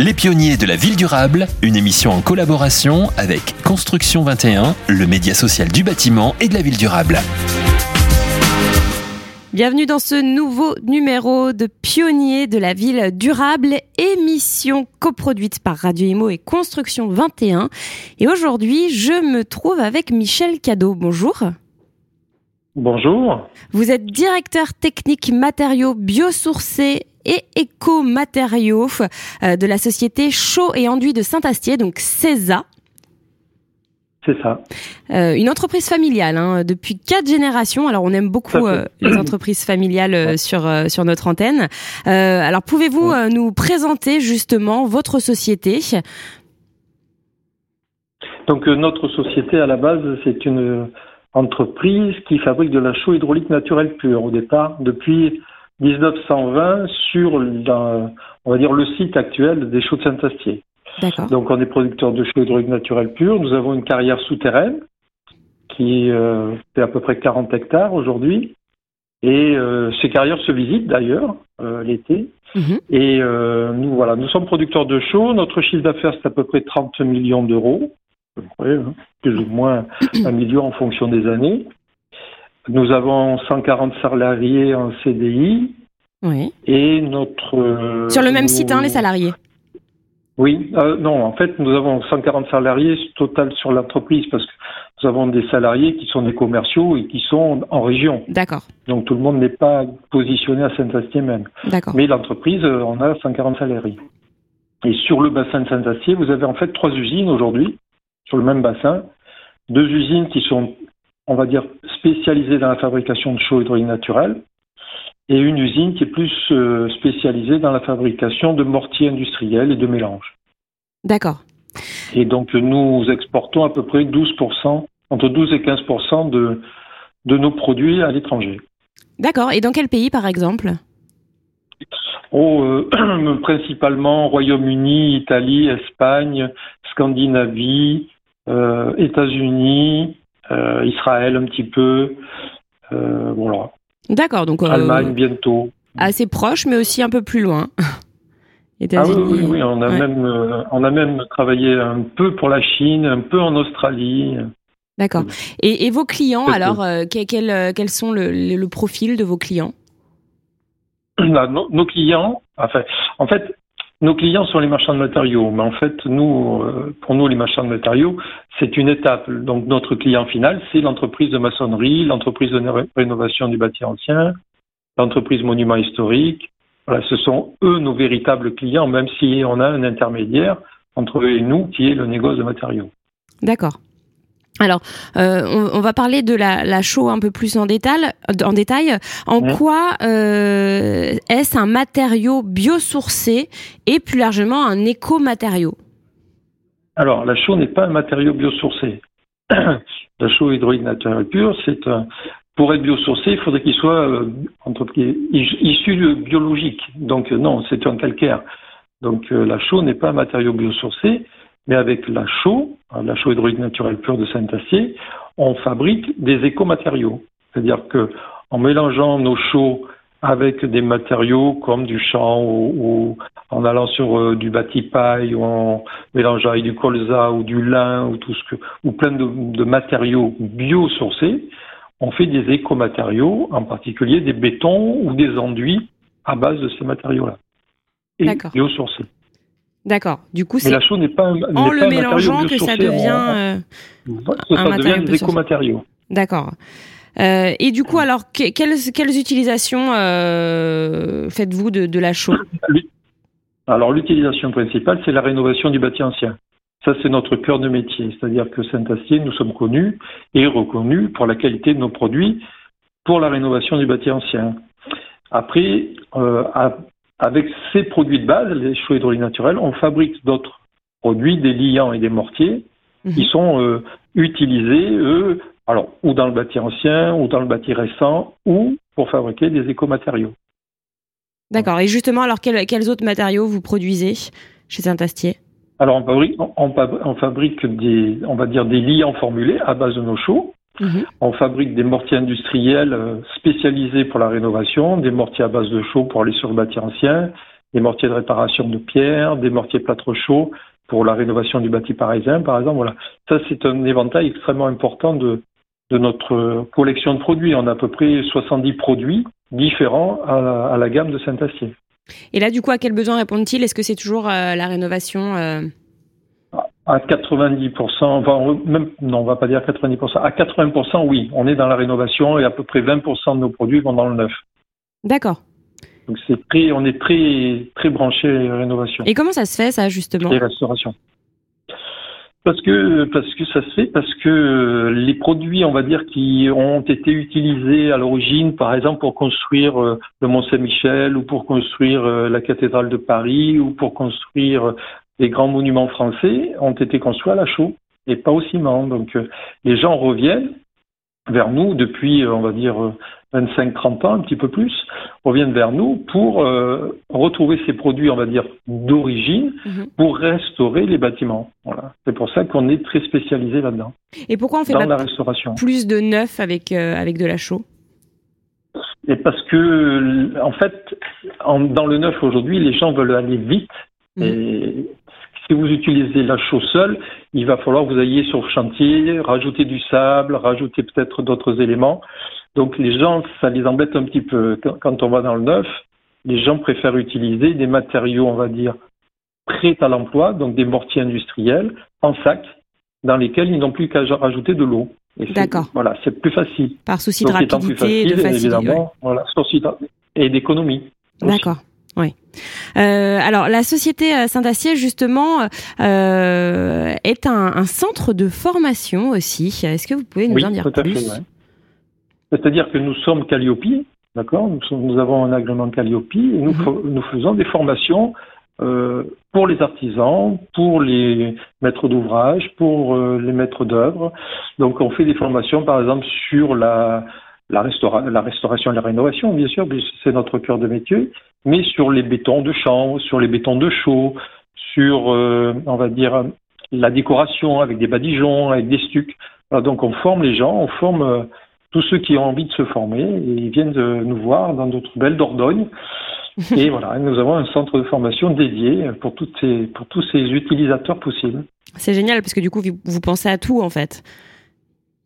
Les pionniers de la ville durable, une émission en collaboration avec Construction 21, le média social du bâtiment et de la ville durable. Bienvenue dans ce nouveau numéro de Pionniers de la ville durable, émission coproduite par Radio Imo et Construction 21. Et aujourd'hui, je me trouve avec Michel Cadeau. Bonjour. Bonjour. Vous êtes directeur technique matériaux biosourcés et éco-matériaux euh, de la société Chaud et Enduit de Saint-Astier, donc CESA. C'est ça. Euh, une entreprise familiale hein, depuis quatre générations. Alors on aime beaucoup euh, les entreprises familiales euh, sur sur notre antenne. Alors pouvez-vous nous présenter justement votre société? Donc notre société à la base c'est une entreprise qui fabrique de la chaux hydraulique naturelle pure au départ depuis 1920 sur on va dire le site actuel des chaux de Saint-Astier. Donc on est producteur de chaux hydraulique naturelle pure. Nous avons une carrière souterraine qui euh, fait à peu près 40 hectares aujourd'hui. Et euh, ces carrières se visitent d'ailleurs euh, l'été. Mhm. Et nous voilà, nous sommes producteurs de chaux. Notre chiffre d'affaires c'est à peu près 30 millions d'euros, hein, plus ou moins un million en fonction des années. Nous avons 140 salariés en CDI Oui. et notre euh, Sur le même nous- site, hein, les salariés. Oui, euh, non, en fait, nous avons 140 salariés total sur l'entreprise parce que nous avons des salariés qui sont des commerciaux et qui sont en région. D'accord. Donc tout le monde n'est pas positionné à Saint-Astier même. D'accord. Mais l'entreprise, euh, on a 140 salariés. Et sur le bassin de Saint-Astier, vous avez en fait trois usines aujourd'hui, sur le même bassin. Deux usines qui sont, on va dire, spécialisées dans la fabrication de chaux hydraulique naturelle et une usine qui est plus euh, spécialisée dans la fabrication de mortiers industriels et de mélanges. D'accord. Et donc nous exportons à peu près 12%, entre 12 et 15% de, de nos produits à l'étranger. D'accord. Et dans quel pays, par exemple? Oh, euh, principalement Royaume-Uni, Italie, Espagne, Scandinavie, euh, États-Unis, Israël un petit peu, euh, voilà. D'accord. Donc euh, Allemagne bientôt. assez proche, mais aussi un peu plus loin. Ah oui, oui, oui, on a Ouais. même euh, on a même travaillé un peu pour la Chine, un peu en Australie. D'accord. Et, et vos clients, alors, euh, que- quel, euh, quels sont le, le- le profil de vos clients? Là, nos, nos clients, enfin, en fait, nos clients sont les marchands de matériaux, mais en fait, nous, euh, pour nous, les marchands de matériaux, c'est une étape. Donc, notre client final, c'est l'entreprise de maçonnerie, l'entreprise de ré- rénovation du bâti ancien, l'entreprise monument historique. Voilà, ce sont eux nos véritables clients, même si on a un intermédiaire entre eux et nous, qui est le négoce de matériaux. D'accord. Alors, euh, on, on va parler de la, la chaux un peu plus en détail. En détail. En Ouais. quoi euh, est-ce un matériau biosourcé et plus largement un éco-matériau? Alors, la chaux n'est pas un matériau biosourcé. la chaux hydraulique naturelle pure, c'est un. Pour être biosourcé, il faudrait qu'il soit euh, entre issu de biologique. Donc non, c'est un calcaire. Donc la chaux n'est pas un matériau biosourcé, mais avec la chaux, hein, la chaux hydraulique naturelle pure de Saint-Astier, on fabrique des écomatériaux. C'est-à-dire que en mélangeant nos chaux avec des matériaux comme du champ ou, ou en allant sur euh, du bâti-paille ou en mélangeant avec du colza ou du lin ou tout ce que ou plein de, de matériaux biosourcés, on fait des écomatériaux, en particulier des bétons ou des enduits à base de ces matériaux-là. Et biosourcés. D'accord. Du coup, c'est la chaux n'est pas un, en pas le mélangeant que ça devient. en- euh, un matériau devient des biosourcé. écomatériaux. D'accord. Euh, et du coup, alors, que- quelles, quelles utilisations euh, faites-vous de, de la chaux? Alors l'utilisation principale, c'est la rénovation du bâti ancien. Ça, c'est notre cœur de métier. C'est-à-dire que Saint-Astier, nous sommes connus et reconnus pour la qualité de nos produits pour la rénovation du bâti ancien. Après, euh, à- avec ces produits de base, les chaux hydrauliques naturels, on fabrique d'autres produits, des liants et des mortiers, qui Mhm. sont euh, utilisés, eux, alors, ou dans le bâti ancien, ou dans le bâti récent, ou pour fabriquer des écomatériaux. D'accord. Et justement, alors, quels, quels autres matériaux vous produisez chez Saint-Astier? Alors, on fabrique, on, on fabrique des, on va dire, des liants formulés à base de nos chaux. On fabrique des mortiers industriels euh, spécialisés pour la rénovation, des mortiers à base de chaux pour aller sur le bâti ancien, des mortiers de réparation de pierre, des mortiers plâtre chaud pour la rénovation du bâti parisien, par exemple. Voilà. Ça, c'est un éventail extrêmement important de, notre collection de produits. On a à peu près 70 produits différents à la, gamme de Saint-Acier. Et là, du coup, à quel besoin répondent-ils? Est-ce que c'est toujours euh, la rénovation euh À 90%, enfin, même, non, on va pas dire 90%. À 80%, oui, on est dans la rénovation et à peu près 20% de nos produits vont dans le neuf. D'accord. Donc c'est très, on est très très branché rénovation. Et comment ça se fait ça justement? Et restauration. Parce que parce que ça se fait parce que les produits, on va dire, qui ont été utilisés à l'origine, par exemple pour construire euh, le Mont Saint-Michel ou pour construire euh, la cathédrale de Paris ou pour construire les grands monuments français, ont été construits à la chaux et pas au ciment. Donc euh, les gens reviennent vers nous depuis, on va dire, 25-30 ans, un petit peu plus, reviennent vers nous pour euh, retrouver ces produits, on va dire, d'origine, mhm. pour restaurer les bâtiments. Voilà. C'est pour ça qu'on est très spécialisé là-dedans. Et pourquoi on fait pas la restauration. plus de neuf avec, euh, avec de la chaux? Et parce que, en fait, dans le neuf aujourd'hui, les gens veulent aller vite. Mhm. Et si vous utilisez la chaux seule, il va falloir que vous ayez sur le chantier, rajouter du sable, rajouter peut-être d'autres éléments. Donc les gens, ça les embête un petit peu. Quand on va dans le neuf, les gens préfèrent utiliser des matériaux, on va dire, prêts à l'emploi, donc des mortiers industriels en sac, dans lesquels ils n'ont plus qu'à rajouter de l'eau. D'accord. Voilà, c'est plus facile. Par souci de rapidité et de facilité. Évidemment, voilà, et d'économie. D'accord. Euh, alors la société euh, Saint-Acier justement euh, est un, centre de formation aussi. Est-ce que vous pouvez nous en dire plus? C'est-à-dire que nous sommes Calliope, d'accord? Nous, avons un agrément Calliope et nous, mhm. nous faisons des formations pour les artisans, pour les maîtres d'ouvrage, pour les maîtres d'œuvre. Donc on fait des formations par exemple sur la la, la restauration et la rénovation, bien sûr, c'est notre cœur de métier, mais sur les bétons de chambre, sur les bétons de chaux, sur, euh, on va dire, la décoration avec des badigeons, avec des stucs. donc on forme les gens, on forme euh, tous ceux qui ont envie de se former et ils viennent de nous voir dans notre belle Dordogne. Et voilà, nous avons un centre de formation dédié pour, toutes ces, pour tous ces utilisateurs possibles. C'est génial parce que du coup, vous pensez à tout en fait.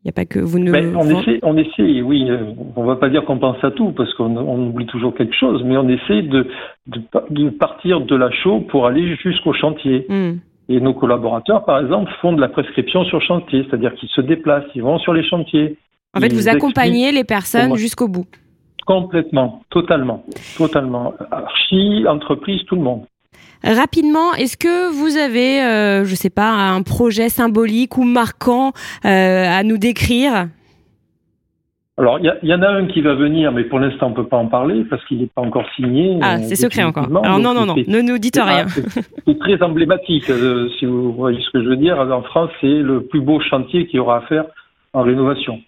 N'y a pas que vous ne. Ben, on, essaie, on essaie, oui. Euh, on ne va pas dire qu'on pense à tout parce qu'on oublie toujours quelque chose, mais on essaie de, de, partir de la chaux pour aller jusqu'au chantier. Hmm. Et nos collaborateurs, par exemple, font de la prescription sur chantier, c'est-à-dire qu'ils se déplacent, ils vont sur les chantiers. En fait, vous accompagnez les personnes jusqu'au bout. Complètement, totalement, totalement. Archi, entreprise, tout le monde. Rapidement, est-ce que vous avez, euh, je sais pas, un projet symbolique ou marquant euh, à nous décrire? Alors, il y, en a un qui va venir, mais pour l'instant, on ne peut pas en parler parce qu'il n'est pas encore signé. Ah, euh, c'est secret encore. Alors, non, non, non, ne nous dites rien. c'est très emblématique, si vous voyez ce que je veux dire. En France, c'est le plus beau chantier qu'il y aura à faire en rénovation.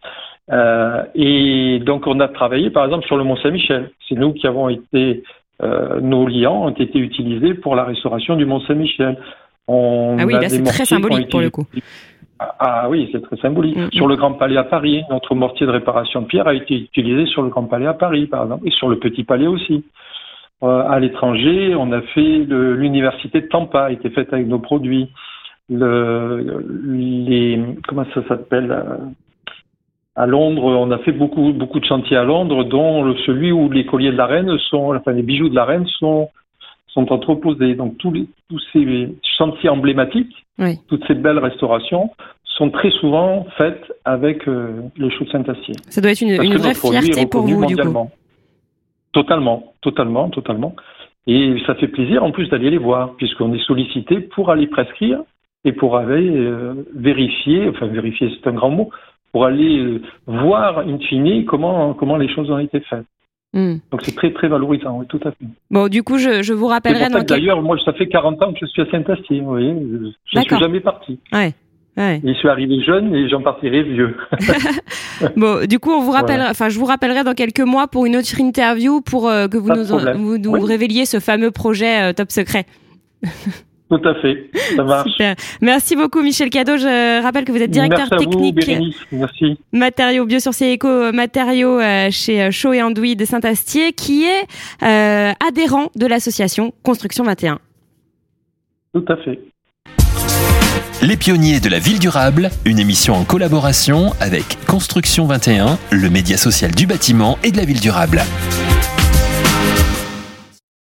et donc, on a travaillé, par exemple, sur le Mont-Saint-Michel. C'est nous qui avons été euh, nos liants ont été utilisés pour la restauration du Mont Saint-Michel. ah oui, là c'est très symbolique pour le coup. Ah, ah, oui, c'est très symbolique. Mm, mm. Sur le Grand Palais à Paris, notre mortier de réparation de pierre a été utilisé sur le Grand Palais à Paris, par exemple, et sur le Petit Palais aussi. Euh, à l'étranger, on a fait l'université de Tampa, a été faite avec nos produits. Le, les, comment ça s'appelle euh, à Londres, on a fait beaucoup, beaucoup de chantiers à Londres, dont celui où les colliers de la reine sont, enfin les bijoux de la reine sont, sont entreposés. Donc tous, les, tous ces chantiers emblématiques, toutes ces belles restaurations sont très souvent faites avec euh, le chou de Saint-Acier. Ça doit être une, une vraie fierté pour vous, du coup. Totalement, totalement, totalement. Et ça fait plaisir en plus d'aller les voir, puisqu'on est sollicité pour aller prescrire et pour aller euh, vérifier, enfin vérifier c'est un grand mot, pour aller euh, voir in fine comment, comment les choses ont été faites. Hmm. Donc c'est très très valorisant, oui, tout à fait. Bon, du coup, je, je vous rappellerai. D'ailleurs, moi, ça fait 40 ans que je suis à Saint-Astier, vous voyez, je ne suis jamais parti. Ouais. Ouais. je suis arrivé jeune et j'en partirai vieux. bon, du coup, on vous rappellera, enfin, je vous rappellerai dans quelques mois pour une autre interview pour euh, que vous nous, vous nous révéliez ce fameux projet euh, Top Secret. Tout à fait, ça marche. Super. Merci beaucoup Michel Cadeau. Je rappelle que vous êtes directeur Merci à vous, technique Bérénice. Merci. matériaux biosourcés éco matériaux euh, chez euh, Chaud et Andouille de Saint-Astier, qui est euh, adhérent de l'association Construction 21. Tout à fait. Les pionniers de la ville durable, une émission en collaboration avec Construction 21, le média social du bâtiment et de la ville durable.